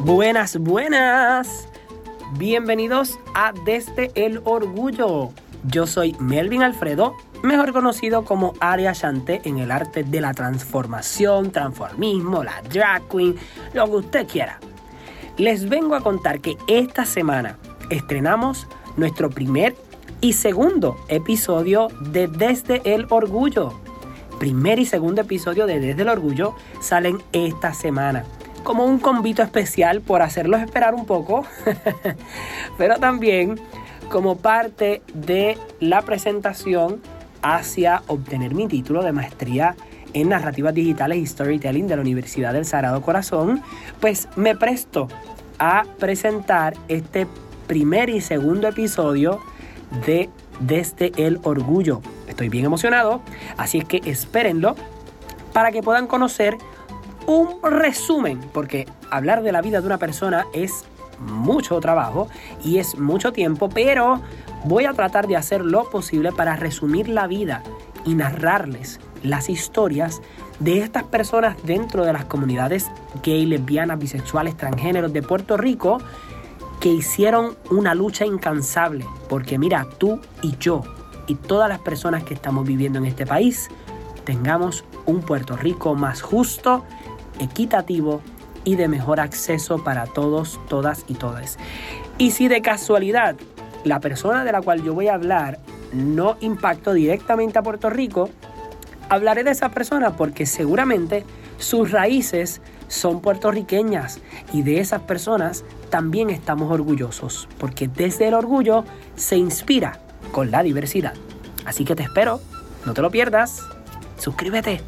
Buenas, buenas. Bienvenidos a Desde el Orgullo. Yo soy Melvin Alfredo, mejor conocido como Aria Chanté en el arte de la transformación, transformismo, la drag queen, lo que usted quiera. Les vengo a contar que esta semana estrenamos nuestro primer y segundo episodio de Desde el Orgullo. Primer y segundo episodio de Desde el Orgullo salen esta semana como un convito especial por hacerlos esperar un poco, pero también como parte de la presentación hacia obtener mi título de maestría en narrativas digitales y storytelling de la Universidad del Sagrado Corazón, pues me presto a presentar este primer y segundo episodio de Desde el Orgullo. Estoy bien emocionado, así es que espérenlo para que puedan conocer un resumen, porque hablar de la vida de una persona es mucho trabajo y es mucho tiempo, pero voy a tratar de hacer lo posible para resumir la vida y narrarles las historias de estas personas dentro de las comunidades gay, lesbianas, bisexuales, transgéneros de Puerto Rico que hicieron una lucha incansable. Porque mira, tú y yo y todas las personas que estamos viviendo en este país tengamos un Puerto Rico más justo equitativo y de mejor acceso para todos, todas y todas. Y si de casualidad la persona de la cual yo voy a hablar no impactó directamente a Puerto Rico, hablaré de esa persona porque seguramente sus raíces son puertorriqueñas y de esas personas también estamos orgullosos, porque desde el orgullo se inspira con la diversidad. Así que te espero, no te lo pierdas, suscríbete.